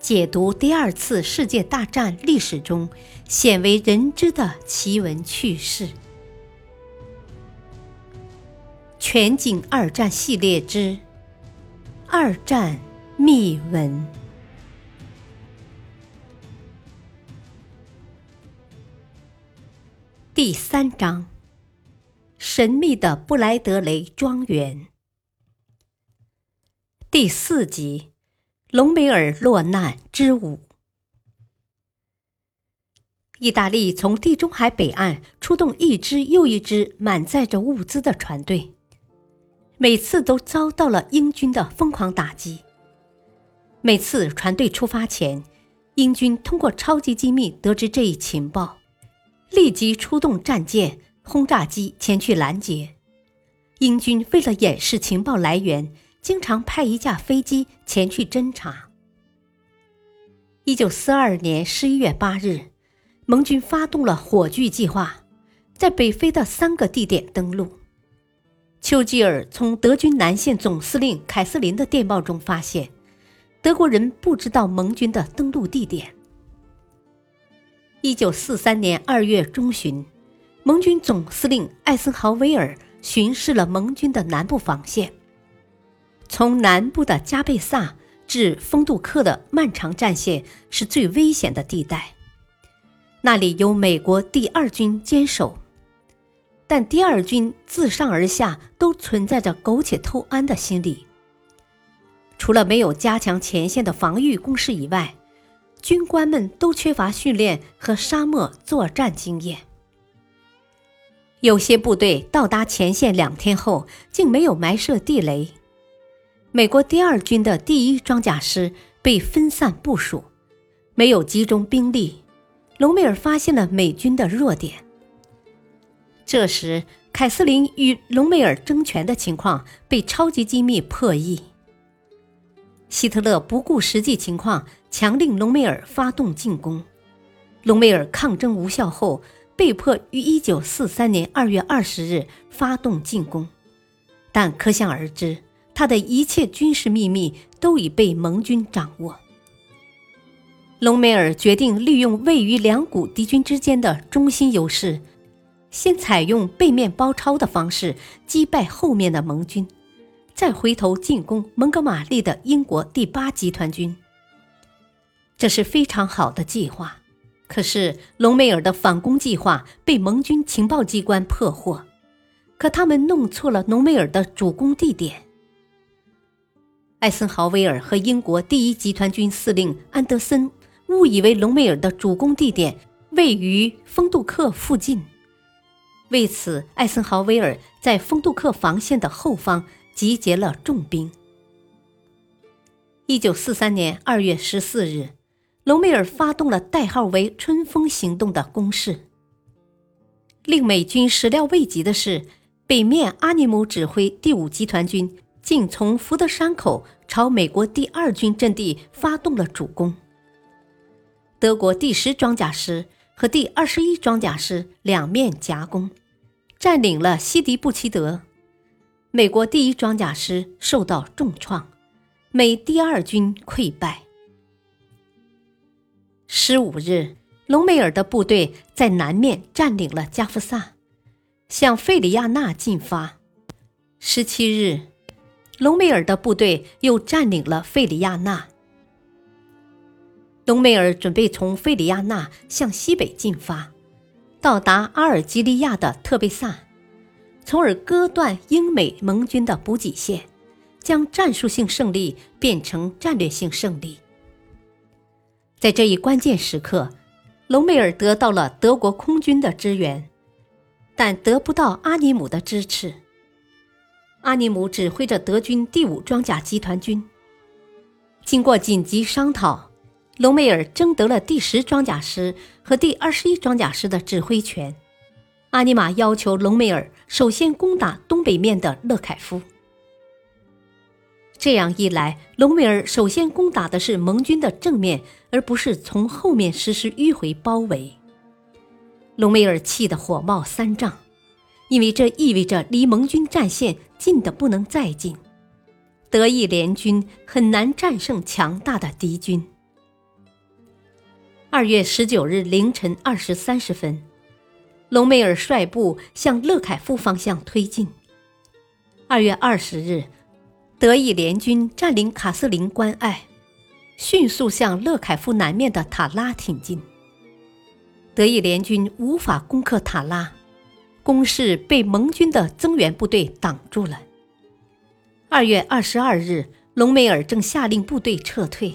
解读第二次世界大战历史中鲜为人知的奇闻趣事。全景二战系列之《二战秘闻》第三章：神秘的布莱德雷庄园。第四集。隆美尔落难之舞。意大利从地中海北岸出动一支又一支满载着物资的船队，每次都遭到了英军的疯狂打击。每次船队出发前，英军通过超级机密得知这一情报，立即出动战舰、轰炸机前去拦截。英军为了掩饰情报来源。经常派一架飞机前去侦察。一九四二年十一月八日，盟军发动了火炬计划，在北非的三个地点登陆。丘吉尔从德军南线总司令凯瑟琳的电报中发现，德国人不知道盟军的登陆地点。一九四三年二月中旬，盟军总司令艾森豪威尔巡视了盟军的南部防线。从南部的加贝萨至丰杜克的漫长战线是最危险的地带，那里由美国第二军坚守，但第二军自上而下都存在着苟且偷安的心理。除了没有加强前线的防御工事以外，军官们都缺乏训练和沙漠作战经验。有些部队到达前线两天后，竟没有埋设地雷。美国第二军的第一装甲师被分散部署，没有集中兵力。隆美尔发现了美军的弱点。这时，凯瑟琳与隆美尔争权的情况被超级机密破译。希特勒不顾实际情况，强令隆美尔发动进攻。隆美尔抗争无效后，被迫于1943年2月20日发动进攻，但可想而知。他的一切军事秘密都已被盟军掌握。隆美尔决定利用位于两股敌军之间的中心优势，先采用背面包抄的方式击败后面的盟军，再回头进攻蒙哥马利的英国第八集团军。这是非常好的计划，可是隆美尔的反攻计划被盟军情报机关破获，可他们弄错了隆美尔的主攻地点。艾森豪威尔和英国第一集团军司令安德森误以为隆美尔的主攻地点位于丰杜克附近，为此，艾森豪威尔在丰杜克防线的后方集结了重兵。一九四三年二月十四日，隆美尔发动了代号为“春风行动”的攻势。令美军始料未及的是，北面阿尼姆指挥第五集团军。竟从福德山口朝美国第二军阵地发动了主攻。德国第十装甲师和第二十一装甲师两面夹攻，占领了西迪布奇德。美国第一装甲师受到重创，美第二军溃败。十五日，隆美尔的部队在南面占领了加夫萨，向费里亚纳进发。十七日。隆美尔的部队又占领了费里亚纳。隆美尔准备从费里亚纳向西北进发，到达阿尔及利亚的特贝萨，从而割断英美盟军的补给线，将战术性胜利变成战略性胜利。在这一关键时刻，隆美尔得到了德国空军的支援，但得不到阿尼姆的支持。阿尼姆指挥着德军第五装甲集团军。经过紧急商讨，隆美尔征得了第十装甲师和第二十一装甲师的指挥权。阿尼玛要求隆美尔首先攻打东北面的勒凯夫。这样一来，隆美尔首先攻打的是盟军的正面，而不是从后面实施迂回包围。隆美尔气得火冒三丈。因为这意味着离盟军战线近的不能再近，德意联军很难战胜强大的敌军。二月十九日凌晨二时三十分，隆美尔率部向勒凯夫方向推进。二月二十日，德意联军占领卡斯林关隘，迅速向勒凯夫南面的塔拉挺进。德意联军无法攻克塔拉，攻势被盟军的增援部队挡住了。二月二十二日，隆美尔正下令部队撤退。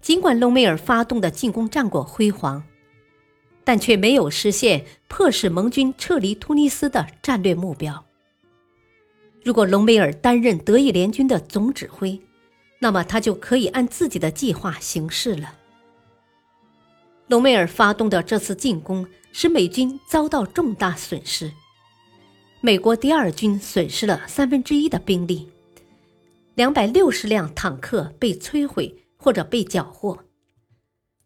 尽管隆美尔发动的进攻战果辉煌，但却没有实现迫使盟军撤离突尼斯的战略目标。如果隆美尔担任德意联军的总指挥，那么他就可以按自己的计划行事了。隆美尔发动的这次进攻使美军遭到重大损失，美国第二军损失了三分之一的兵力，两百六十辆坦克被摧毁或者被缴获，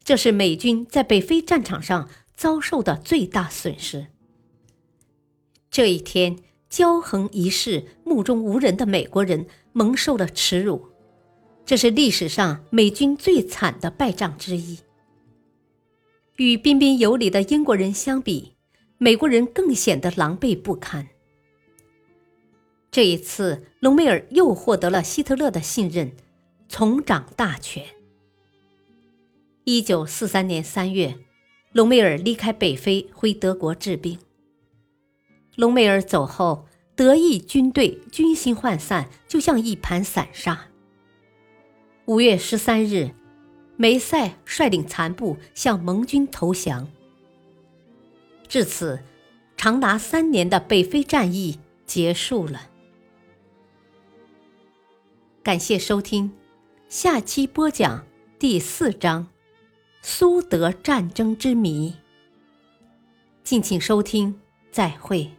这是美军在北非战场上遭受的最大损失。这一天。骄横一世、目中无人的美国人蒙受了耻辱，这是历史上美军最惨的败仗之一。与彬彬有礼的英国人相比，美国人更显得狼狈不堪。这一次，隆美尔又获得了希特勒的信任，重掌大权。一九四三年三月，隆美尔离开北非，回德国治病。隆美尔走后，德意军队军心涣散，就像一盘散沙。五月十三日，梅塞率领残部向盟军投降。至此，长达三年的北非战役结束了。感谢收听，下期播讲第四章《苏德战争之谜》。敬请收听，再会。